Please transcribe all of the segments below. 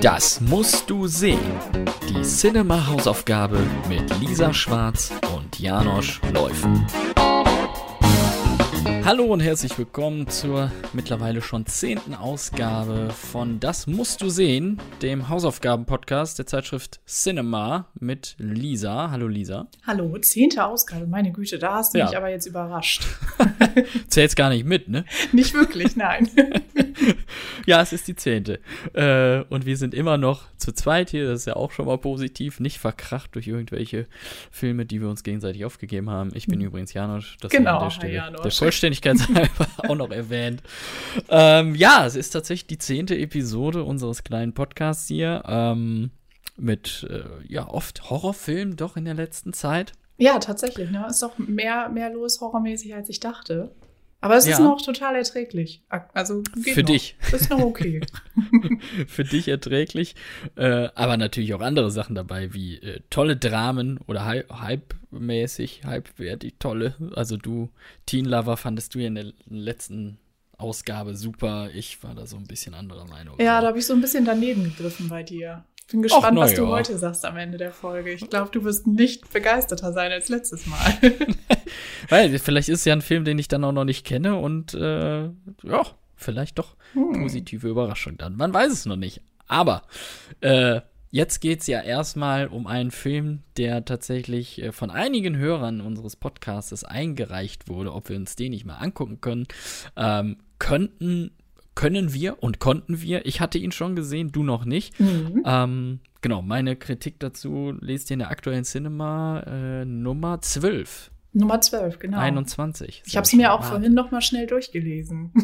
Das musst du sehen. Die Cinema-Hausaufgabe mit Lisa Schwarz und Janosch Läufen. Hallo und herzlich willkommen zur mittlerweile schon zehnten Ausgabe von Das musst du sehen, dem Hausaufgaben-Podcast der Zeitschrift Cinema mit Lisa. Hallo Lisa. Hallo, zehnte Ausgabe, meine Güte, da hast du Ja. mich aber jetzt überrascht. Zählt's gar nicht mit, ne? Nicht wirklich, nein. Ja, es ist die zehnte. Äh, und wir sind immer noch zu zweit hier, das ist ja auch schon mal positiv, nicht verkracht durch irgendwelche Filme, die wir uns gegenseitig aufgegeben haben. Ich bin übrigens Janosch, das Genau, an der der Vollständigkeit halber auch noch erwähnt. Ähm, ja, es ist tatsächlich die zehnte Episode unseres kleinen Podcasts hier. Ähm, mit äh, ja oft Horrorfilmen doch in der letzten Zeit. Ja, tatsächlich, ne? Ist doch mehr, mehr los horrormäßig, als ich dachte. Aber es ist Ja. noch total erträglich. Also Für noch. dich. Ist noch okay. für dich erträglich. Äh, aber natürlich auch andere Sachen dabei, wie äh, tolle Dramen oder halb, halbmäßig, halbwertig tolle. Also du, Teen Lover, fandest du ja in der letzten Ausgabe super. Ich war da so ein bisschen anderer Meinung. ja, da habe ich so ein bisschen daneben gegriffen bei dir. Bin gespannt, na was du ja. heute sagst am Ende der Folge. Ich glaube, du wirst nicht begeisterter sein als letztes Mal. Weil vielleicht ist es ja ein Film, den ich dann auch noch nicht kenne und äh, ja, vielleicht doch Hm. positive Überraschung dann. Man weiß es noch nicht. Aber äh, jetzt geht es ja erstmal um einen Film, der tatsächlich äh, von einigen Hörern unseres Podcasts eingereicht wurde, ob wir uns den nicht mal angucken können. Ähm, könnten, können wir und konnten wir. Ich hatte ihn schon gesehen, du noch nicht. Mhm. Ähm, genau, meine Kritik dazu lest ihr in der aktuellen Cinema äh, Nummer 12. Nummer 12, genau. 21. Ich habe es mir auch vorhin noch mal schnell durchgelesen.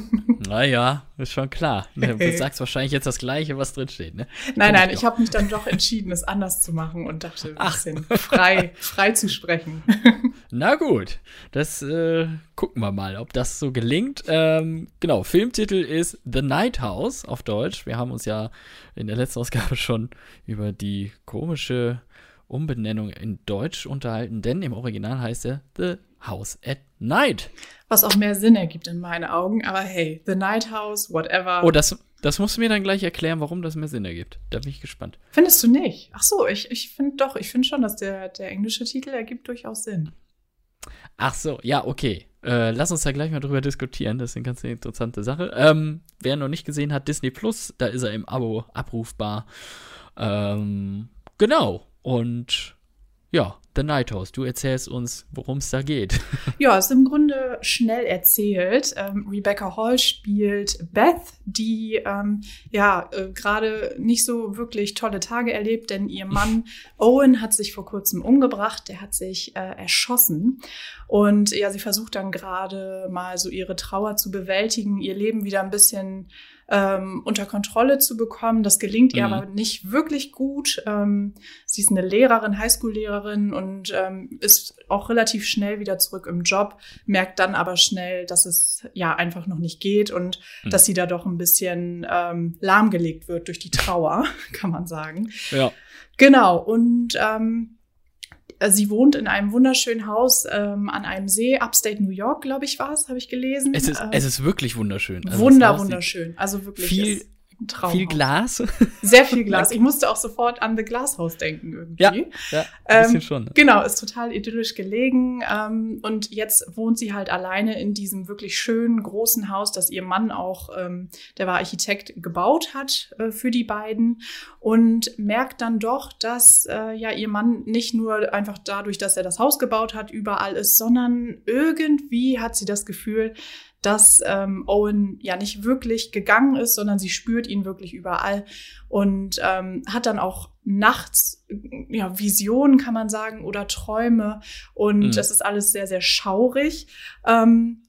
Naja, ist schon klar. Du sagst wahrscheinlich jetzt das Gleiche, was drin steht, ne? Nein, nein, ich ich habe mich dann doch entschieden, es anders zu machen und dachte, ein Ach. bisschen frei, frei zu sprechen. Na gut, das äh, gucken wir mal, ob das so gelingt. Ähm, genau, Filmtitel ist The Night House auf Deutsch. Wir haben uns ja in der letzten Ausgabe schon über die komische Umbenennung in Deutsch unterhalten, denn im Original heißt er The House at Night. Was auch mehr Sinn ergibt in meinen Augen. Aber hey, The Night House, whatever. Oh, das, das musst du mir dann gleich erklären, warum das mehr Sinn ergibt. Da bin ich gespannt. Findest du nicht? Ach so, ich, ich finde doch, ich finde schon, dass der, der englische Titel ergibt durchaus Sinn. Ach so, ja, okay. Äh, lass uns da gleich mal drüber diskutieren. Das ist eine ganz interessante Sache. Ähm, wer noch nicht gesehen hat, Disney Plus, da ist er im Abo abrufbar. Ähm, genau. Und ja, The Night House. Du erzählst uns, worum es da geht. Ja, ist im Grunde schnell erzählt. Ähm, Rebecca Hall spielt Beth, die ähm, ja äh, gerade nicht so wirklich tolle Tage erlebt, denn ihr Mann Owen hat sich vor kurzem umgebracht. Der hat sich äh, erschossen und ja, sie versucht dann gerade mal so ihre Trauer zu bewältigen, ihr Leben wieder ein bisschen ähm, unter Kontrolle zu bekommen. Das gelingt ihr Mhm. aber nicht wirklich gut. Ähm, sie ist eine Lehrerin, Highschool-Lehrerin und ähm, ist auch relativ schnell wieder zurück im Job, merkt dann aber schnell, dass es ja einfach noch nicht geht und Mhm. dass sie da doch ein bisschen ähm, lahmgelegt wird durch die Trauer, kann man sagen. ja. Genau, und ähm, sie wohnt in einem wunderschönen Haus ähm, an einem See, Upstate New York, glaube ich, war es, habe ich gelesen. Es ist, Ähm, es ist wirklich wunderschön. Also wunder, wunderschön. Also wirklich Viel- ist ein Traum. Viel Glas. Sehr viel Glas. Ich musste auch sofort an The Glass House denken irgendwie. Ja, ja, ein bisschen Ähm, schon. Genau, ist total idyllisch gelegen. Ähm, und jetzt wohnt sie halt alleine in diesem wirklich schönen, großen Haus, das ihr Mann auch, ähm, der war Architekt, gebaut hat äh, für die beiden. Und merkt dann doch, dass äh, ja ihr Mann nicht nur einfach dadurch, dass er das Haus gebaut hat, überall ist, sondern irgendwie hat sie das Gefühl, dass ähm, Owen ja nicht wirklich gegangen ist, sondern sie spürt ihn wirklich überall und ähm, hat dann auch nachts ja Visionen kann man sagen oder Träume und Mhm. das ist alles sehr sehr schaurig ähm,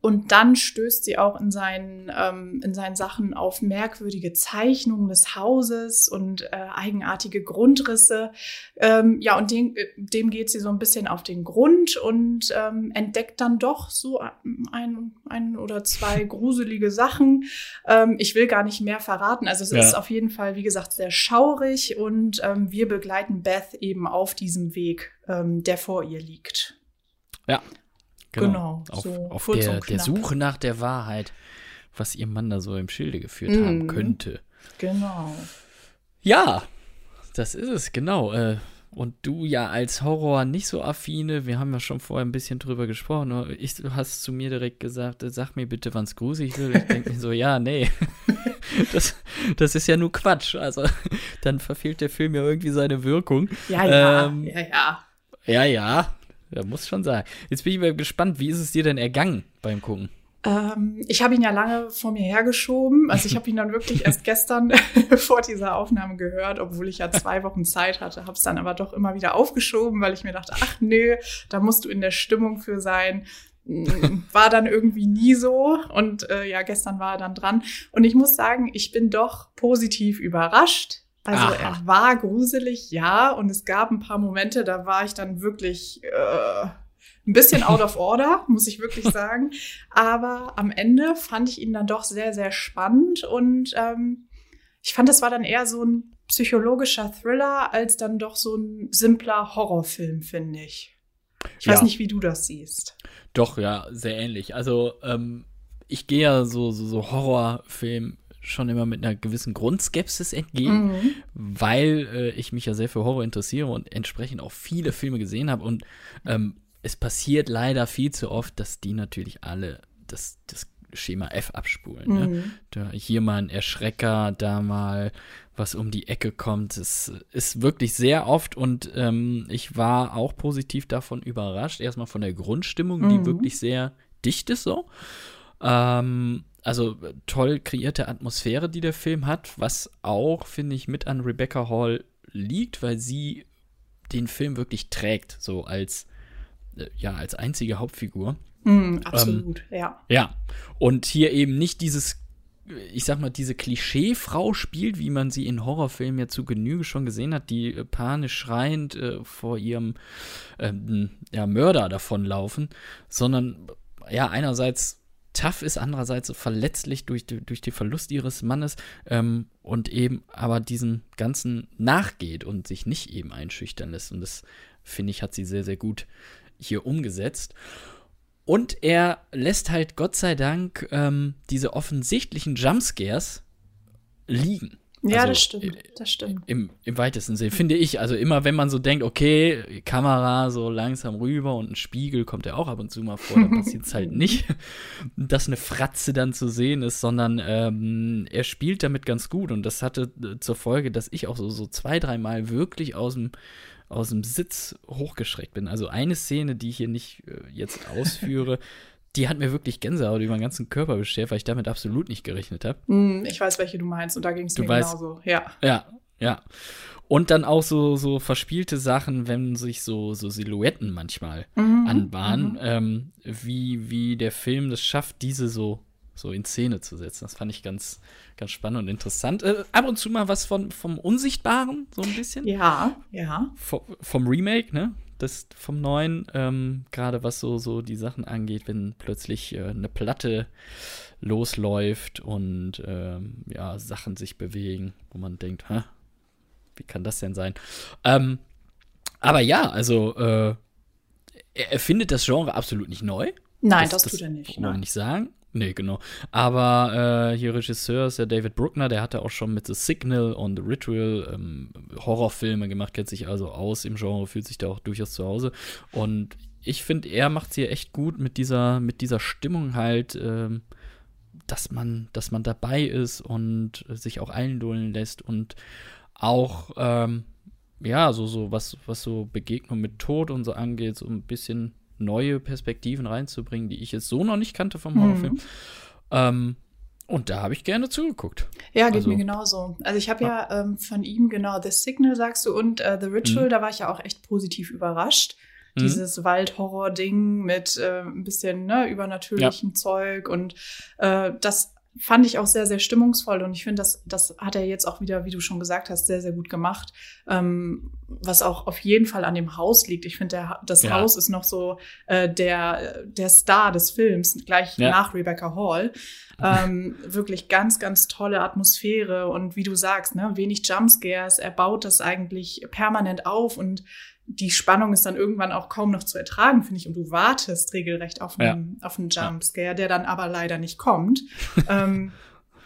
und dann stößt sie auch in seinen, ähm, in seinen Sachen auf merkwürdige Zeichnungen des Hauses und äh, eigenartige Grundrisse. Ähm, ja, und dem, äh, dem geht sie so ein bisschen auf den Grund und ähm, entdeckt dann doch so ein, ein oder zwei gruselige Sachen. Ähm, ich will gar nicht mehr verraten. Also es Ja. ist auf jeden Fall, wie gesagt, sehr schaurig und ähm, wir begleiten Beth eben auf diesem Weg, ähm, der vor ihr liegt. Ja. Genau, Auf, so auf der, der. Suche nach der Wahrheit, was ihr Mann da so im Schilde geführt Mhm. haben könnte. Genau. Ja, das ist es, genau. Äh, und du ja als Horror nicht so affine, wir haben ja schon vorher ein bisschen drüber gesprochen. Ich, du hast zu mir direkt gesagt, äh, sag mir bitte, wann es gruselig wird. Ich denke mir so, ja, nee. Das, das ist ja nur Quatsch. Also, dann verfehlt der Film ja irgendwie seine Wirkung. Ja, ja, ähm, ja, ja. Ja, ja. Ja, muss schon sein. Jetzt bin ich mal gespannt, wie ist es dir denn ergangen beim Gucken? Ähm, ich habe ihn ja lange vor mir hergeschoben. Also ich habe ihn dann wirklich erst gestern vor dieser Aufnahme gehört, obwohl ich ja zwei Wochen Zeit hatte. Habe es dann aber doch immer wieder aufgeschoben, weil ich mir dachte, ach nö, da musst du in der Stimmung für sein. Mm, war dann irgendwie nie so. Und äh, ja, gestern war er dann dran. Und ich muss sagen, ich bin doch positiv überrascht. Also Aha. er war gruselig, ja. Und es gab ein paar Momente, da war ich dann wirklich. Äh, ein bisschen out of order, muss ich wirklich sagen. Aber am Ende fand ich ihn dann doch sehr, sehr spannend und ähm, ich fand, es war dann eher so ein psychologischer Thriller als dann doch so ein simpler Horrorfilm, finde ich. Ich ja. weiß nicht, wie du das siehst. Doch, ja, sehr ähnlich. Also, ähm, ich gehe ja so, so, so Horrorfilm schon immer mit einer gewissen Grundskepsis entgegen, mhm. weil äh, ich mich ja sehr für Horror interessiere und entsprechend auch viele Filme gesehen habe und ähm, es passiert leider viel zu oft, dass die natürlich alle das, das Schema F abspulen. Ne? Mhm. Ne? Da, hier mal ein Erschrecker, da mal was um die Ecke kommt. Es ist wirklich sehr oft und ähm, ich war auch positiv davon überrascht. Erstmal von der Grundstimmung, mhm. die wirklich sehr dicht ist so. Ähm, also toll kreierte Atmosphäre, die der Film hat, was auch, finde ich, mit an Rebecca Hall liegt, weil sie den Film wirklich trägt, so als äh, ja, als einzige Hauptfigur. Mm, absolut, ähm, ja. Ja. Und hier eben nicht dieses, ich sag mal, diese Klischee-Frau spielt, wie man sie in Horrorfilmen ja zu Genüge schon gesehen hat, die äh, panisch schreiend äh, vor ihrem ähm, ja, Mörder davonlaufen, sondern ja, einerseits tough ist, andererseits verletzlich durch, durch den Verlust ihres Mannes ähm, und eben aber diesen ganzen nachgeht und sich nicht eben einschüchtern lässt. Und das, finde ich, hat sie sehr, sehr gut hier umgesetzt. Und er lässt halt Gott sei Dank ähm, diese offensichtlichen Jumpscares liegen. Ja, also, das stimmt. Das stimmt. Im, Im weitesten Sinne, finde ich. Also immer, wenn man so denkt, okay, Kamera so langsam rüber und ein Spiegel kommt ja auch ab und zu mal vor, dann passiert es halt nicht, dass eine Fratze dann zu sehen ist, sondern ähm, er spielt damit ganz gut. Und das hatte äh, zur Folge, dass ich auch so, so zwei, dreimal wirklich aus dem aus dem Sitz hochgeschreckt bin. Also eine Szene, die ich hier nicht äh, jetzt ausführe, die hat mir wirklich Gänsehaut über den ganzen Körper beschert, weil ich damit absolut nicht gerechnet habe. Mm, ich weiß, welche du meinst und da ging es mir weißt, genauso. Ja. Ja, ja. Und dann auch so, so verspielte Sachen, wenn sich so, so Silhouetten manchmal mhm, anbahnen, mhm. ähm, wie, wie der Film das schafft, diese so so in Szene zu setzen. Das fand ich ganz, ganz spannend und interessant. Äh, ab und zu mal was von, vom Unsichtbaren, so ein bisschen. Ja, ja. V vom Remake, ne? Das vom neuen, ähm, gerade was so, so die Sachen angeht, wenn plötzlich äh, eine Platte losläuft und ähm, ja, Sachen sich bewegen, wo man denkt, Hä, wie kann das denn sein? Ähm, aber ja, also äh, er, er findet das Genre absolut nicht neu. Nein, das, das tut er nicht. Kann man nicht sagen. Nee, genau. Aber äh, hier Regisseur ist ja David Bruckner, der hatte auch schon mit The Signal und The Ritual ähm, Horrorfilme gemacht, kennt sich also aus im Genre, fühlt sich da auch durchaus zu Hause. Und ich finde, er macht es hier echt gut mit dieser, mit dieser Stimmung halt, ähm, dass man, dass man dabei ist und sich auch einlullen lässt und auch, ähm, ja, so, so, was, was so Begegnung mit Tod und so angeht, so ein bisschen neue Perspektiven reinzubringen, die ich jetzt so noch nicht kannte vom Horrorfilm. Mhm. Ähm, und da habe ich gerne zugeguckt. Ja, geht also, mir genauso. Also ich habe ja, ja ähm, von ihm genau The Signal, sagst du, und äh, The Ritual, mhm. da war ich ja auch echt positiv überrascht. Mhm. Dieses Waldhorror-Ding mit äh, ein bisschen ne, übernatürlichem ja. Zeug und äh, das fand ich auch sehr, sehr stimmungsvoll und ich finde, das, das hat er jetzt auch wieder, wie du schon gesagt hast, sehr, sehr gut gemacht. Ähm, was auch auf jeden Fall an dem Haus liegt. Ich finde, das ja. Haus ist noch so äh, der, der Star des Films, gleich ja. nach Rebecca Hall. Ähm, wirklich ganz, ganz tolle Atmosphäre und wie du sagst, ne, wenig Jumpscares. Er baut das eigentlich permanent auf und die Spannung ist dann irgendwann auch kaum noch zu ertragen, finde ich. Und du wartest regelrecht auf einen, ja. auf einen Jumpscare, der dann aber leider nicht kommt. ähm,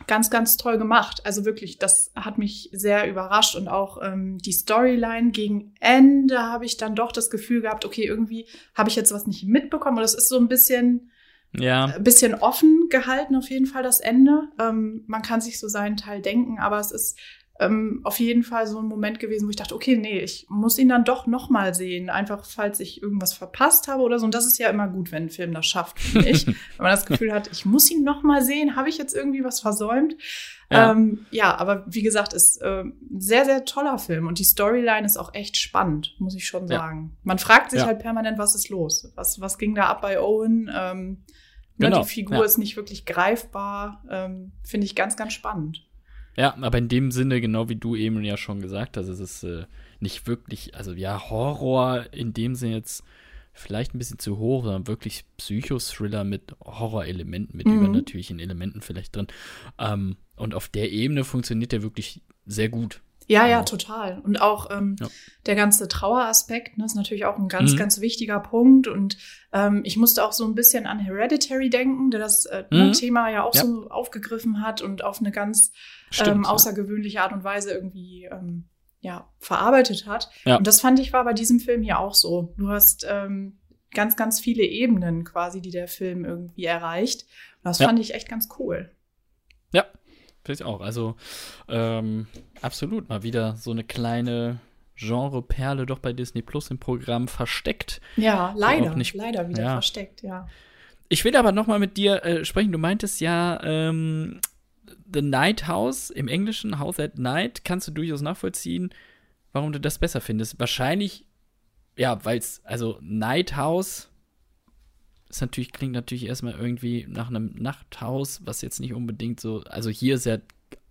ganz, ganz toll gemacht. Also wirklich, das hat mich sehr überrascht und auch ähm, die Storyline gegen Ende habe ich dann doch das Gefühl gehabt, okay, irgendwie habe ich jetzt was nicht mitbekommen. Und das ist so ein bisschen, Ja, ein bisschen offen gehalten, auf jeden Fall das Ende. Ähm, man kann sich so seinen Teil denken, aber es ist ähm, auf jeden Fall so ein Moment gewesen, wo ich dachte, okay, nee, ich muss ihn dann doch noch mal sehen, einfach falls ich irgendwas verpasst habe oder so. Und das ist ja immer gut, wenn ein Film das schafft, finde ich. wenn man das Gefühl hat, ich muss ihn noch mal sehen, habe ich jetzt irgendwie was versäumt? Ja. Ja, ähm, ja aber wie gesagt, ist äh, ein sehr, sehr toller Film und die Storyline ist auch echt spannend, muss ich schon Ja. sagen. Man fragt sich Ja. halt permanent, was ist los? Was, was ging da ab bei Owen? Ähm, ne, Genau, die Figur ja. ist nicht wirklich greifbar. Ähm, Finde ich ganz, ganz spannend. Ja, aber in dem Sinne, genau wie du eben ja schon gesagt hast, es ist äh, nicht wirklich, also ja, Horror in dem Sinne jetzt vielleicht ein bisschen zu hoch, sondern wirklich Psychothriller mit Horrorelementen, mit Mhm. übernatürlichen Elementen vielleicht drin. Ähm, und auf der Ebene funktioniert der wirklich sehr gut. Ja, ja, Ja. total. Und auch ähm, Ja. der ganze Traueraspekt ne, ist natürlich auch ein ganz, Mhm. ganz wichtiger Punkt. Und ähm, ich musste auch so ein bisschen an Hereditary denken, der das äh, ne, Mhm. Thema ja auch Ja. so aufgegriffen hat und auf eine ganz Stimmt. ähm, ja. außergewöhnliche Art und Weise irgendwie ähm, ja, verarbeitet hat. Ja. Und das fand ich war bei diesem Film hier auch so. Du hast ähm, ganz, ganz viele Ebenen quasi, die der Film irgendwie erreicht. Und das Ja. fand ich echt ganz cool. Finde ich auch. Also ähm, absolut mal wieder so eine kleine Genreperle doch bei Disney Plus im Programm versteckt. Ja, leider, nicht- leider wieder ja. versteckt, ja. Ich will aber noch mal mit dir äh, sprechen. Du meintest ja, ähm, The Night House im Englischen, House at Night, kannst du durchaus nachvollziehen, warum du das besser findest. Wahrscheinlich, ja, weil es, also Night House ist natürlich, klingt natürlich erstmal irgendwie nach einem Nachthaus, was jetzt nicht unbedingt so, also hier ist ja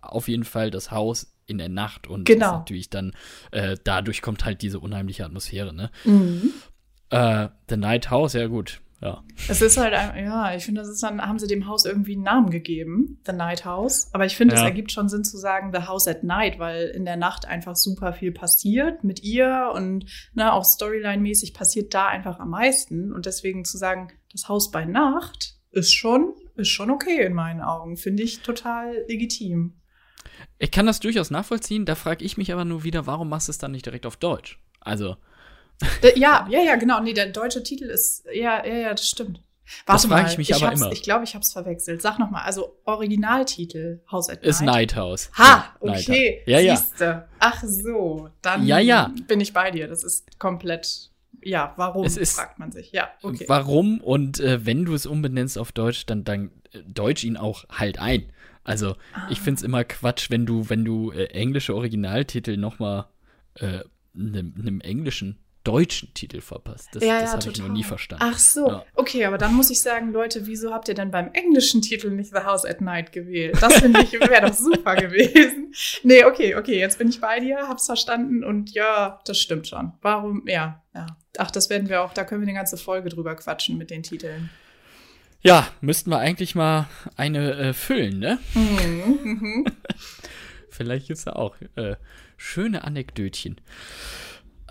auf jeden Fall das Haus in der Nacht und Genau. ist natürlich dann, äh, dadurch kommt halt diese unheimliche Atmosphäre, ne? Mhm. Äh, The Night House, ja gut, ja. Es ist halt, ein- ja, ich finde, das ist dann, haben sie dem Haus irgendwie einen Namen gegeben, The Night House. Aber ich finde, es Ja. ergibt schon Sinn zu sagen, The House at Night, weil in der Nacht einfach super viel passiert mit ihr und ne, auch Storyline-mäßig passiert da einfach am meisten. Und deswegen zu sagen, das Haus bei Nacht ist schon, ist schon okay in meinen Augen. Finde ich total legitim. Ich kann das durchaus nachvollziehen. Da frage ich mich aber nur wieder, warum machst du es dann nicht direkt auf Deutsch? Also, Ja, ja, ja, genau. Nee, der deutsche Titel ist, ja, ja, ja, das stimmt. Warte frage mal, ich mich aber hab's, immer. Ich glaube, ich habe es verwechselt. Sag noch mal, also Originaltitel House at ist Night. Night House. Ha, okay. Ja, ja. Siehste. Ach so, dann Ja, ja. bin ich bei dir. Das ist komplett, ja, warum, Es ist- fragt man sich. Ja, okay. Warum? Und äh, wenn du es umbenennst auf Deutsch, dann, dann äh, deutsch ihn auch halt ein. Also, ich Ah. finde es immer Quatsch, wenn du, wenn du äh, englische Originaltitel noch mal äh, einem, einem englischen deutschen Titel verpasst. Das, ja, das ja, habe ich noch nie verstanden. Ach so, Ja. okay, aber dann muss ich sagen, Leute, wieso habt ihr denn beim englischen Titel nicht The House at Night gewählt? Das finde ich, wäre doch super gewesen. Nee, okay, okay, jetzt bin ich bei dir, hab's verstanden und ja, das stimmt schon. Warum, ja, ja. Ach, das werden wir auch, da können wir eine ganze Folge drüber quatschen mit den Titeln. Ja, müssten wir eigentlich mal eine äh, füllen, ne? Mhm, mhm. Vielleicht gibt's da auch äh, schöne Anekdötchen.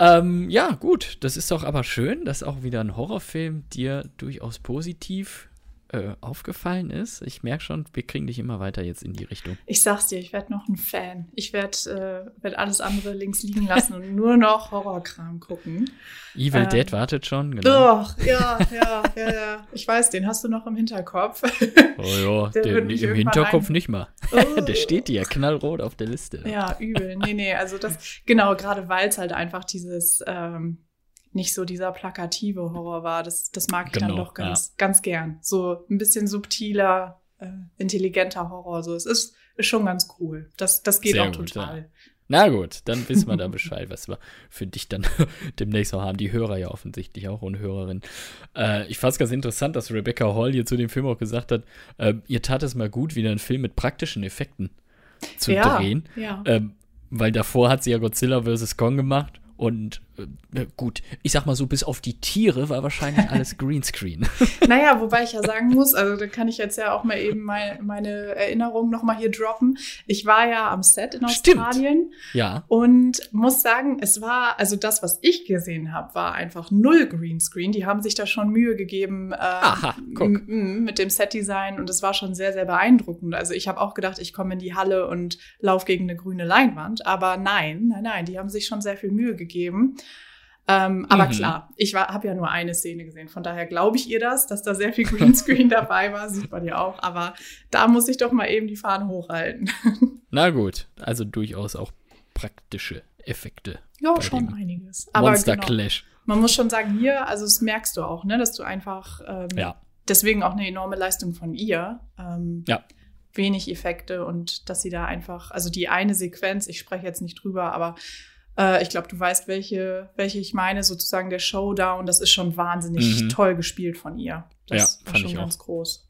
Ähm, ja, gut, das ist doch aber schön, dass auch wieder ein Horrorfilm dir durchaus positiv äh, aufgefallen ist. Ich merke schon, wir kriegen dich immer weiter jetzt in die Richtung. Ich sag's dir, ich werde noch ein Fan. Ich werde äh, werd alles andere links liegen lassen und nur noch Horrorkram gucken. Evil Ähm, Dead wartet schon, genau. Doch, ja, ja, ja, ja. Ich weiß, den hast du noch im Hinterkopf. Oh ja, der mich im Hinterkopf ein- nicht mal. Oh. der steht dir knallrot auf der Liste. Ja, übel. Nee, nee, also das, genau, gerade weil es halt einfach dieses, ähm, nicht so dieser plakative Horror war. Das, das mag ich dann Genau, doch ganz, ganz gern. So ein bisschen subtiler, äh, intelligenter Horror. So, es ist, ist schon ganz cool. Das, das geht Sehr auch gut, total. Na gut, dann wissen wir da Bescheid, was wir für dich dann demnächst noch haben. Die Hörer ja offensichtlich auch und Hörerinnen. Äh, ich fand es ganz interessant, dass Rebecca Hall hier zu dem Film auch gesagt hat, äh, ihr tat es mal gut, wieder einen Film mit praktischen Effekten zu ja, drehen. Ja. Ähm, weil davor hat sie ja Godzilla vs. Kong gemacht und gut, ich sag mal so, bis auf die Tiere war wahrscheinlich alles Greenscreen. Naja, wobei ich ja sagen muss, also da kann ich jetzt ja auch mal eben mein, meine Erinnerung nochmal hier droppen. Ich war ja am Set in Australien. Stimmt. Ja. Und muss sagen, es war, also das, was ich gesehen habe, war einfach null Greenscreen. Die haben sich da schon Mühe gegeben äh, Aha, guck. mit dem Setdesign und es war schon sehr, sehr beeindruckend. Also ich habe auch gedacht, ich komme in die Halle und laufe gegen eine grüne Leinwand. Aber nein, nein, nein, die haben sich schon sehr viel Mühe gegeben. Ähm, aber Mhm. klar, ich habe ja nur eine Szene gesehen. Von daher glaube ich ihr das, dass da sehr viel Greenscreen dabei war. Sieht man ja auch. Aber da muss ich doch mal eben die Fahne hochhalten. Na gut, also durchaus auch praktische Effekte. Ja, schon einiges. Aber Monster genau, Clash. man muss schon sagen, hier, also das merkst du auch, ne, dass du einfach ähm, Ja. deswegen auch eine enorme Leistung von ihr. Ähm, Ja. Wenig Effekte und dass sie da einfach, also die eine Sequenz, ich spreche jetzt nicht drüber, aber äh, ich glaube, du weißt, welche, welche ich meine, sozusagen der Showdown, das ist schon wahnsinnig Mhm. toll gespielt von ihr. Das Ja, war fand schon ich auch. ganz groß.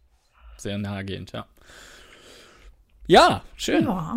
Sehr nahegehend, ja. Ja, schön. Ja,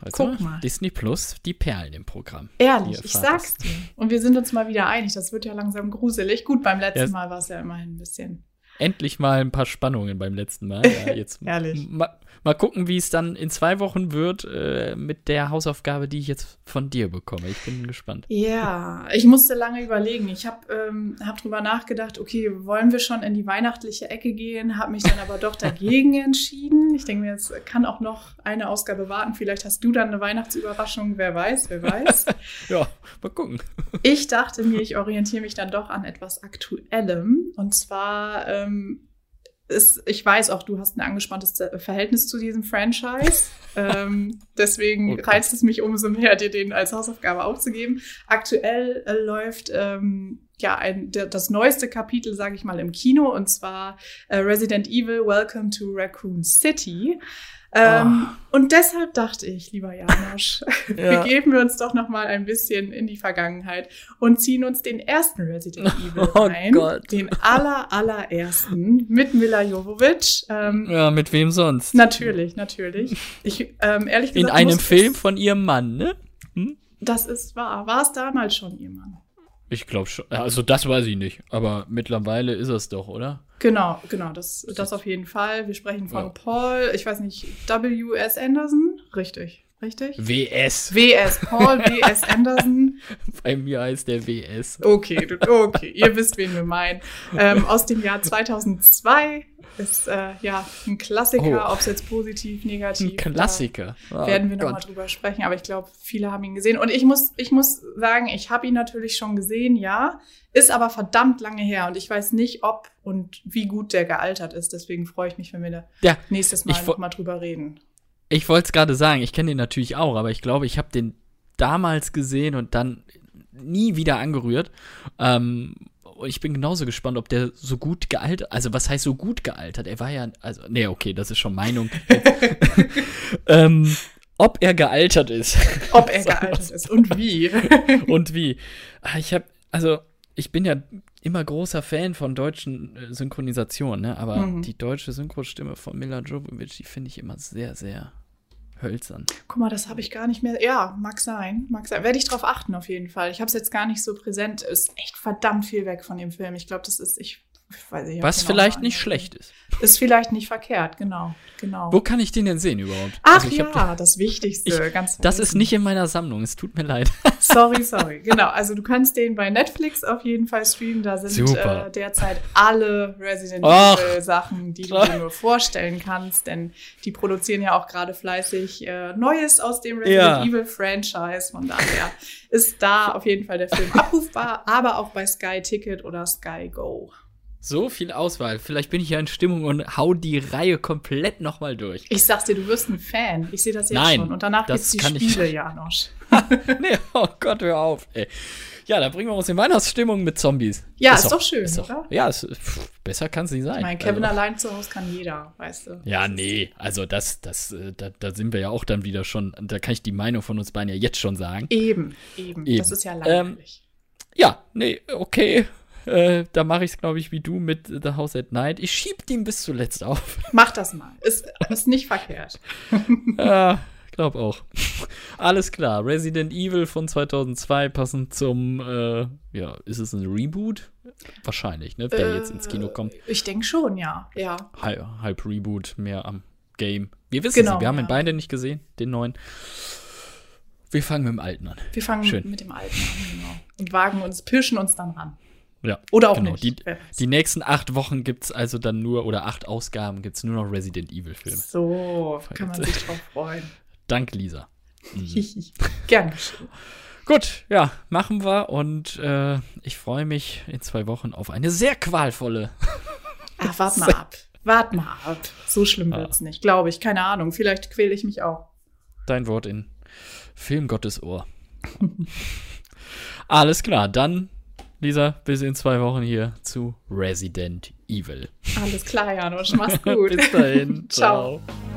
Also, guck mal. Disney Plus, die Perlen im Programm. ehrlich, ich sag's dir. Und wir sind uns mal wieder einig, das wird ja langsam gruselig. Gut, beim letzten Ja. Mal war es ja immerhin ein bisschen. Endlich mal ein paar Spannungen beim letzten Mal. Ja, jetzt Ehrlich. Mal, mal gucken, wie es dann in zwei Wochen wird äh, mit der Hausaufgabe, die ich jetzt von dir bekomme. Ich bin gespannt. Ja, ich musste lange überlegen. Ich habe ähm, hab drüber nachgedacht, okay, wollen wir schon in die weihnachtliche Ecke gehen? Habe mich dann aber doch dagegen entschieden. Ich denke mir, es kann auch noch eine Ausgabe warten. Vielleicht hast du dann eine Weihnachtsüberraschung. Wer weiß, wer weiß. Ja, mal gucken. Ich dachte mir, ich orientiere mich dann doch an etwas Aktuellem. Und zwar, ähm, ist, ich weiß auch, du hast ein angespanntes Verhältnis zu diesem Franchise. ähm, deswegen Oh Gott. reizt es mich umso mehr, dir den als Hausaufgabe aufzugeben. Aktuell äh, läuft ähm, ja ein, der, das neueste Kapitel, sage ich mal, im Kino, und zwar äh, Resident Evil Welcome to Raccoon City. Ähm, Und deshalb dachte ich, lieber Janosch, Ja. begeben wir uns doch noch mal ein bisschen in die Vergangenheit und ziehen uns den ersten Resident Evil Oh rein. Gott. Den aller, allerersten mit Mila Jovovich. Ähm, Ja, mit wem sonst? Natürlich, natürlich. Ich, ähm, ehrlich In gesagt, einem muss Film von ihrem Mann, ne? Hm? das ist wahr. War es damals schon ihr Mann? Ich glaube schon. Also, das weiß ich nicht. Aber mittlerweile ist es doch, oder? Genau, genau, das, das auf jeden Fall. Wir sprechen von Ja. Paul, ich weiß nicht, W.S. Anderson? Richtig, richtig? WS. W.S. Paul W.S. Anderson. Bei mir heißt der WS. Okay, okay, ihr wisst, wen wir meinen. Ähm, aus dem Jahr 2002 ist äh, ja ein Klassiker, Oh. ob es jetzt positiv, negativ. Ein Klassiker. Oh werden wir nochmal Gott. drüber sprechen, aber ich glaube, viele haben ihn gesehen. Und ich muss, ich muss sagen, ich habe ihn natürlich schon gesehen, ja, ist aber verdammt lange her und ich weiß nicht, ob und wie gut der gealtert ist. Deswegen freue ich mich, wenn wir da Ja, nächstes Mal nochmal drüber reden. Ich wollte es gerade sagen, ich kenne den natürlich auch, aber ich glaube, ich habe den damals gesehen und dann nie wieder angerührt. Ähm, und ich bin genauso gespannt, ob der so gut gealtert, also was heißt so gut gealtert? Er war ja, also, nee, okay, das ist schon Meinung. ähm, ob er gealtert ist Ob er gealtert ist und wie. und wie. Ah, Ich habe, also, ich bin ja immer großer Fan von deutschen äh, Synchronisationen, ne? aber Mhm. die deutsche Synchrostimme von Mila Jovovich, die finde ich immer sehr, sehr hölzern. Guck mal, das habe ich gar nicht mehr. Ja, mag sein. Mag sein. Werde ich drauf achten, auf jeden Fall. Ich habe es jetzt gar nicht so präsent. Ist echt verdammt viel weg von dem Film. Ich glaube, das ist, ich, nicht. Was vielleicht nicht schlecht ist. Ist vielleicht nicht verkehrt, genau. genau. Wo kann ich den denn sehen überhaupt? Ach Also ja, das Wichtigste. Ich- ganz Das ist nicht in meiner Sammlung, es tut mir leid. Sorry, sorry. Genau, also du kannst den bei Netflix auf jeden Fall streamen. Da sind äh, derzeit alle Resident Ach. Evil Sachen, die du dir nur vorstellen kannst, denn die produzieren ja auch gerade fleißig äh, Neues aus dem Resident Ja. Evil Franchise. Von daher ist da auf jeden Fall der Film abrufbar, aber auch bei Sky Ticket oder Sky Go. So viel Auswahl. Vielleicht bin ich ja in Stimmung und hau die Reihe komplett nochmal durch. Ich sag's dir, du wirst ein Fan. Ich sehe das jetzt Nein, schon. Und danach gibt's die kann ich- Spiele, Janosch. nee, oh Gott, hör auf. Ey. Ja, da bringen wir uns in Weihnachtsstimmung mit Zombies. Ja, ist doch schön, ist doch, oder? Ja, es, pff, besser kann es nicht sein. Ich meine, Kevin also, allein zu Hause kann jeder, weißt du. Ja, nee, also das, das, äh, da, da sind wir ja auch dann wieder schon, da kann ich die Meinung von uns beiden ja jetzt schon sagen. Eben, eben. Eben. Das ist ja langweilig. Ja, nee, okay. Äh, da mache ich es, glaube ich, wie du mit The House at Night. Ich schieb den bis zuletzt auf. Mach das mal. Ist, ist nicht verkehrt. ja, glaub auch. Alles klar. Resident Evil von 2002 passend zum, äh, ja, ist es ein Reboot? Wahrscheinlich, ne? Der Äh, jetzt ins Kino kommt. Ich denke schon, ja. Ja. Halb, halb Reboot, mehr am Game. Wir wissen Genau, es, wir haben ja. ihn beide nicht gesehen, den neuen. Wir fangen mit dem alten an. Wir fangen Schön. mit dem Alten an, genau. Und wagen uns, pirschen uns dann ran. Ja. Oder auch genau. nicht. Die, die nächsten acht Wochen gibt es also dann nur, oder acht Ausgaben gibt es nur noch Resident Evil Filme. So, kann man sich drauf freuen. Dank Lisa. Gern geschehen. Gut, ja, machen wir und äh, ich freue mich in zwei Wochen auf eine sehr qualvolle. Ah, wart mal ab. Wart mal ab. So schlimm wird's nicht, glaube ich. Keine Ahnung. Vielleicht quäle ich mich auch. Dein Wort in Film Gottes Ohr. Alles klar, dann, Lisa, bis in zwei Wochen hier zu Resident Evil. Alles klar, Janusz. Mach's gut. bis dahin. Ciao. Ciao.